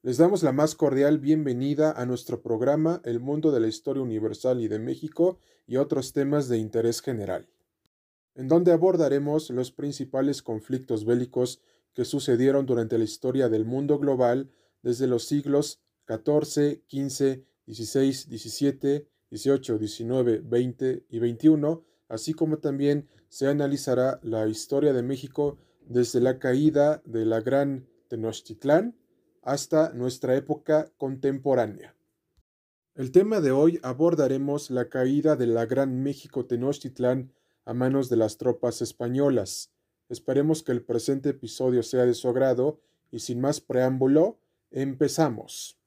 Les damos la más cordial bienvenida a nuestro programa El mundo de la historia universal y de México y otros temas de interés general, en donde abordaremos los principales conflictos bélicos que sucedieron durante la historia del mundo global desde los siglos XIV, XV, XVI, XVII, XVIII, XIX, XX y XXI, así como también se analizará la historia de México desde la caída de la Gran Tenochtitlán hasta nuestra época contemporánea. El tema de hoy abordaremos la caída de la Gran México Tenochtitlán a manos de las tropas españolas. Esperemos que el presente episodio sea de su agrado y sin más preámbulo, empezamos.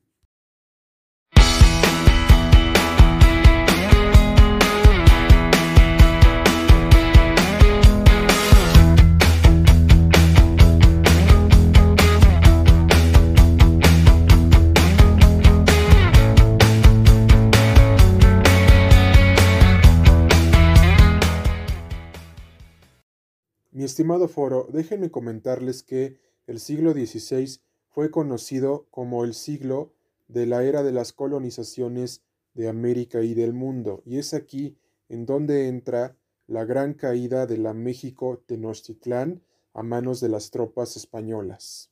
Mi estimado foro, déjenme comentarles que el siglo XVI fue conocido como el siglo de la era de las colonizaciones de América y del mundo, y es aquí en donde entra la gran caída de la México Tenochtitlán a manos de las tropas españolas.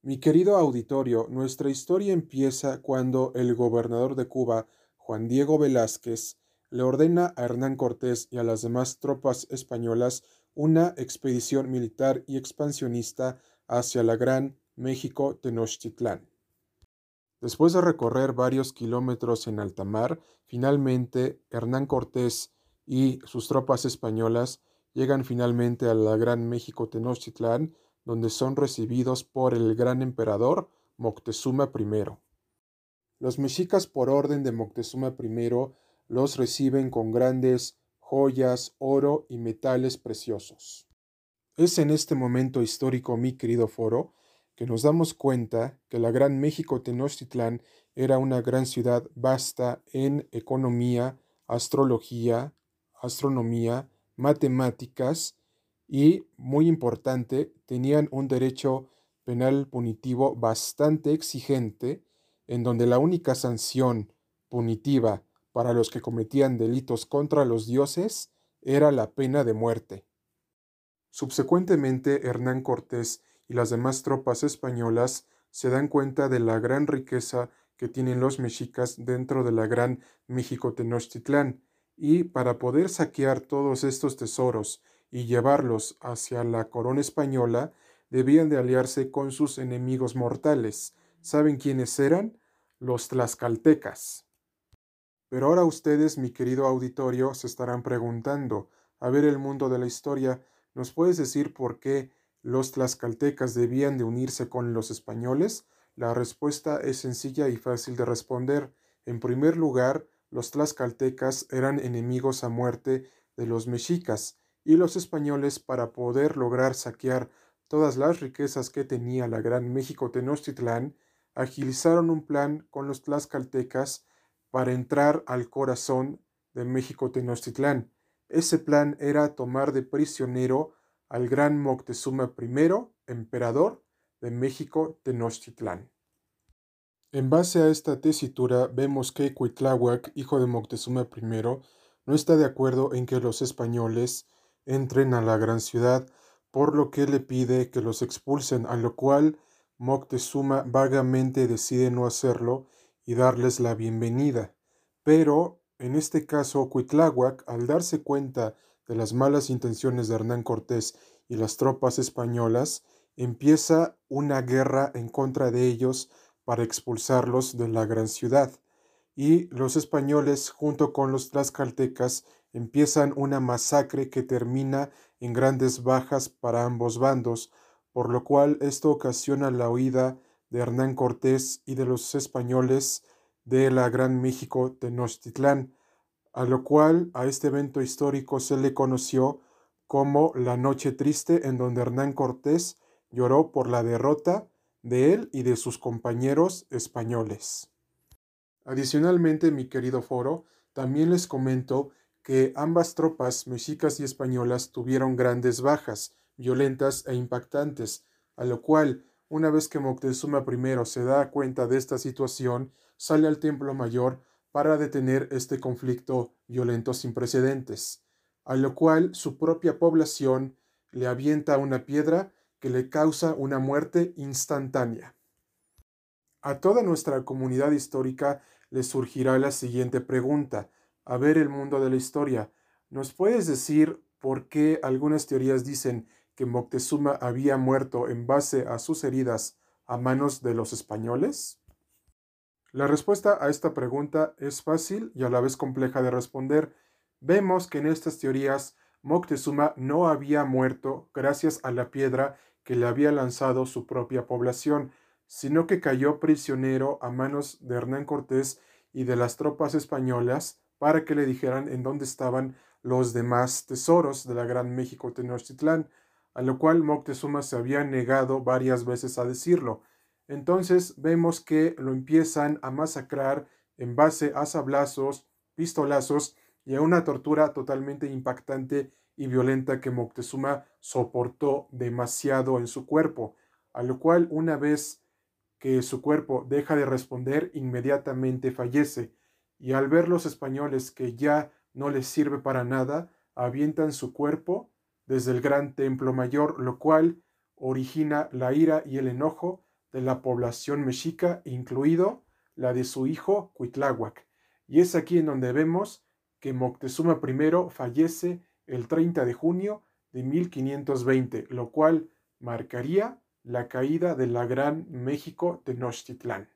Mi querido auditorio, nuestra historia empieza cuando el gobernador de Cuba, Juan Diego Velázquez, le ordena a Hernán Cortés y a las demás tropas españolas una expedición militar y expansionista hacia la Gran México Tenochtitlán. Después de recorrer varios kilómetros en alta mar, finalmente Hernán Cortés y sus tropas españolas llegan finalmente a la Gran México Tenochtitlán, donde son recibidos por el gran emperador Moctezuma I. Los mexicas por orden de Moctezuma I los reciben con grandes joyas, oro y metales preciosos. Es en este momento histórico, mi querido foro, que nos damos cuenta que la Gran México Tenochtitlán era una gran ciudad vasta en economía, astrología, astronomía, matemáticas y, muy importante, tenían un derecho penal punitivo bastante exigente, en donde la única sanción punitiva para los que cometían delitos contra los dioses era la pena de muerte. Subsecuentemente, Hernán Cortés y las demás tropas españolas se dan cuenta de la gran riqueza que tienen los mexicas dentro de la gran México Tenochtitlán, y para poder saquear todos estos tesoros y llevarlos hacia la corona española, debían de aliarse con sus enemigos mortales. ¿Saben quiénes eran? Los tlaxcaltecas. Pero ahora ustedes, mi querido auditorio, se estarán preguntando, a ver el mundo de la historia, ¿nos puedes decir por qué los tlaxcaltecas debían de unirse con los españoles? La respuesta es sencilla y fácil de responder. En primer lugar, los tlaxcaltecas eran enemigos a muerte de los mexicas, y los españoles, para poder lograr saquear todas las riquezas que tenía la gran México Tenochtitlán, agilizaron un plan con los tlaxcaltecas para entrar al corazón de México Tenochtitlán. Ese plan era tomar de prisionero al gran Moctezuma I, emperador de México Tenochtitlán. En base a esta tesitura vemos que Cuitláhuac, hijo de Moctezuma I, no está de acuerdo en que los españoles entren a la gran ciudad, por lo que le pide que los expulsen, a lo cual Moctezuma vagamente decide no hacerlo y darles la bienvenida. Pero, en este caso, Cuitláhuac, al darse cuenta de las malas intenciones de Hernán Cortés y las tropas españolas, empieza una guerra en contra de ellos para expulsarlos de la gran ciudad. Y los españoles, junto con los tlaxcaltecas, empiezan una masacre que termina en grandes bajas para ambos bandos, por lo cual esto ocasiona la huida de Hernán Cortés y de los españoles de la Gran México Tenochtitlán, a lo cual a este evento histórico se le conoció como la Noche Triste, en donde Hernán Cortés lloró por la derrota de él y de sus compañeros españoles. Adicionalmente, mi querido foro, también les comento que ambas tropas mexicas y españolas tuvieron grandes bajas, violentas e impactantes, a lo cual una vez que Moctezuma I se da cuenta de esta situación, sale al Templo Mayor para detener este conflicto violento sin precedentes, a lo cual su propia población le avienta una piedra que le causa una muerte instantánea. A toda nuestra comunidad histórica le surgirá la siguiente pregunta. A ver el mundo de la historia. ¿Nos puedes decir por qué algunas teorías dicen que Moctezuma había muerto en base a sus heridas a manos de los españoles? La respuesta a esta pregunta es fácil y a la vez compleja de responder. Vemos que en estas teorías Moctezuma no había muerto gracias a la piedra que le había lanzado su propia población, sino que cayó prisionero a manos de Hernán Cortés y de las tropas españolas para que le dijeran en dónde estaban los demás tesoros de la Gran México Tenochtitlán, a lo cual Moctezuma se había negado varias veces a decirlo. Entonces vemos que lo empiezan a masacrar en base a sablazos, pistolazos y a una tortura totalmente impactante y violenta que Moctezuma soportó demasiado en su cuerpo, a lo cual una vez que su cuerpo deja de responder, inmediatamente fallece, y al ver los españoles que ya no les sirve para nada, avientan su cuerpo desde el gran templo mayor, lo cual origina la ira y el enojo de la población mexica, incluido la de su hijo Cuitláhuac. Y es aquí en donde vemos que Moctezuma I fallece el 30 de junio de 1520, lo cual marcaría la caída de la Gran México Tenochtitlán.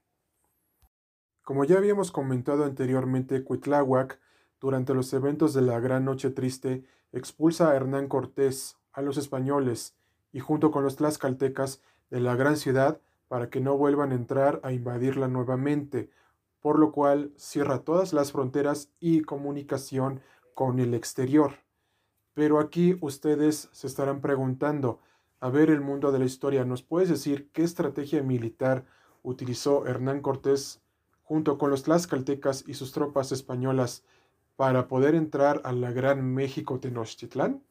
Como ya habíamos comentado anteriormente, Cuitláhuac, durante los eventos de la Gran Noche Triste, expulsa a Hernán Cortés, a los españoles, y junto con los tlaxcaltecas de la gran ciudad para que no vuelvan a entrar a invadirla nuevamente, por lo cual cierra todas las fronteras y comunicación con el exterior. Pero aquí ustedes se estarán preguntando, a ver el mundo de la historia, ¿nos puedes decir qué estrategia militar utilizó Hernán Cortés junto con los tlaxcaltecas y sus tropas españolas para poder entrar a la Gran México Tenochtitlán?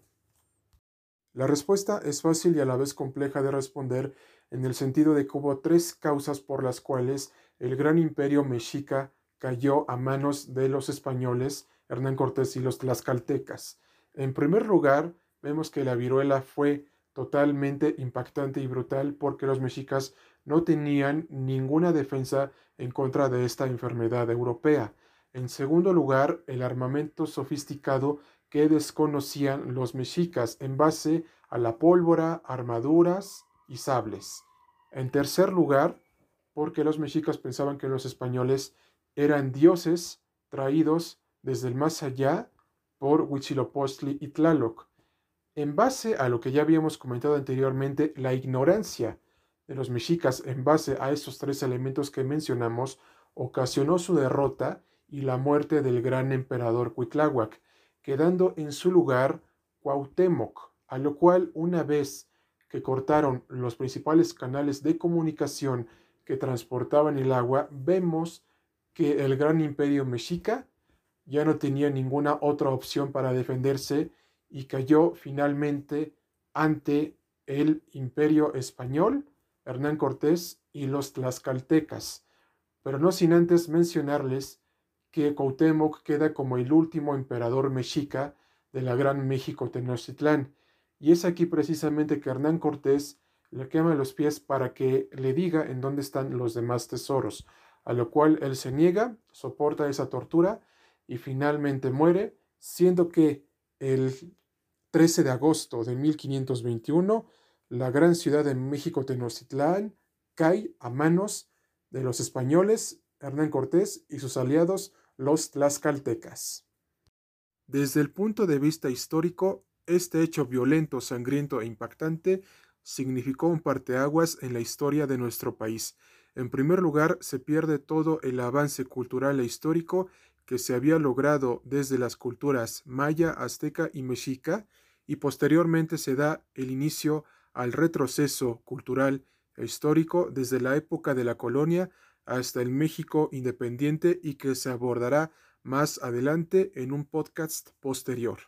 La respuesta es fácil y a la vez compleja de responder en el sentido de que hubo tres causas por las cuales el gran imperio mexica cayó a manos de los españoles, Hernán Cortés y los tlaxcaltecas. En primer lugar, vemos que la viruela fue totalmente impactante y brutal porque los mexicas no tenían ninguna defensa en contra de esta enfermedad europea. En segundo lugar, el armamento sofisticado que desconocían los mexicas en base a la pólvora, armaduras y sables. En tercer lugar, porque los mexicas pensaban que los españoles eran dioses traídos desde el más allá por Huitzilopochtli y Tlaloc, en base a lo que ya habíamos comentado anteriormente, la ignorancia de los mexicas en base a estos tres elementos que mencionamos ocasionó su derrota y la muerte del gran emperador Cuitláhuac, quedando en su lugar Cuauhtémoc, a lo cual una vez que cortaron los principales canales de comunicación que transportaban el agua, vemos que el gran imperio mexica ya no tenía ninguna otra opción para defenderse y cayó finalmente ante el imperio español, Hernán Cortés y los tlaxcaltecas, pero no sin antes mencionarles que Cuauhtémoc queda como el último emperador mexica de la Gran México Tenochtitlán, y es aquí precisamente que Hernán Cortés le quema los pies para que le diga en dónde están los demás tesoros, a lo cual él se niega, soporta esa tortura y finalmente muere, siendo que el 13 de agosto de 1521, la gran ciudad de México Tenochtitlán cae a manos de los españoles Hernán Cortés y sus aliados los tlaxcaltecas. Desde el punto de vista histórico, este hecho violento, sangriento e impactante significó un parteaguas en la historia de nuestro país. En primer lugar, se pierde todo el avance cultural e histórico que se había logrado desde las culturas maya, azteca y mexica, y posteriormente se da el inicio al retroceso cultural e histórico desde la época de la colonia hasta el México independiente y que se abordará más adelante en un podcast posterior.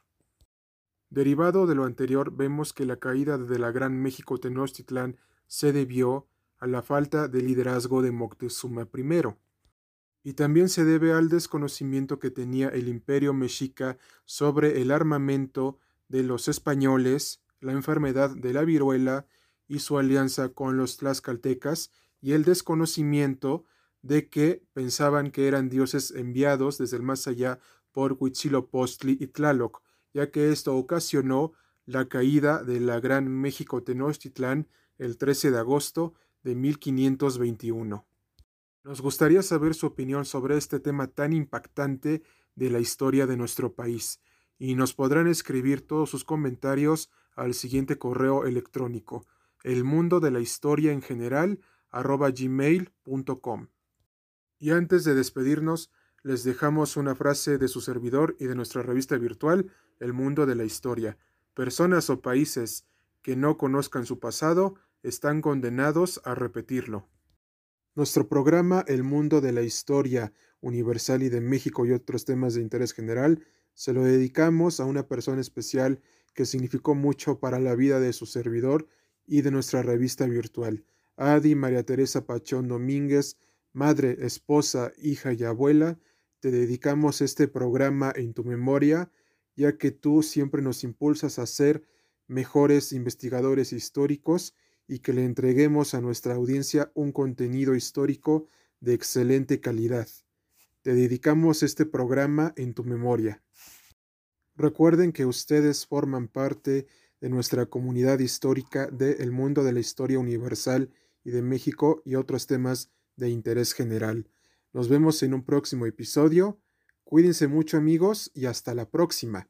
Derivado de lo anterior, vemos que la caída de la Gran México Tenochtitlán se debió a la falta de liderazgo de Moctezuma I. Y también se debe al desconocimiento que tenía el imperio mexica sobre el armamento de los españoles, la enfermedad de la viruela y su alianza con los tlaxcaltecas, y el desconocimiento de que pensaban que eran dioses enviados desde el más allá por Huitzilopochtli y Tlaloc, ya que esto ocasionó la caída de la Gran México Tenochtitlán el 13 de agosto de 1521. Nos gustaría saber su opinión sobre este tema tan impactante de la historia de nuestro país, y nos podrán escribir todos sus comentarios al siguiente correo electrónico, el mundo de la historia en general arroba gmail.com. Y antes de despedirnos, les dejamos una frase de su servidor y de nuestra revista virtual, El Mundo de la Historia. Personas o países que no conozcan su pasado están condenados a repetirlo. Nuestro programa El Mundo de la Historia Universal y de México y otros temas de interés general se lo dedicamos a una persona especial que significó mucho para la vida de su servidor y de nuestra revista virtual. Adi María Teresa Pachón Domínguez, madre, esposa, hija y abuela, te dedicamos este programa en tu memoria, ya que tú siempre nos impulsas a ser mejores investigadores históricos y que le entreguemos a nuestra audiencia un contenido histórico de excelente calidad. Te dedicamos este programa en tu memoria. Recuerden que ustedes forman parte de nuestra comunidad histórica de El Mundo de la Historia Universal y de México y otros temas de interés general. Nos vemos en un próximo episodio. Cuídense mucho amigos y hasta la próxima.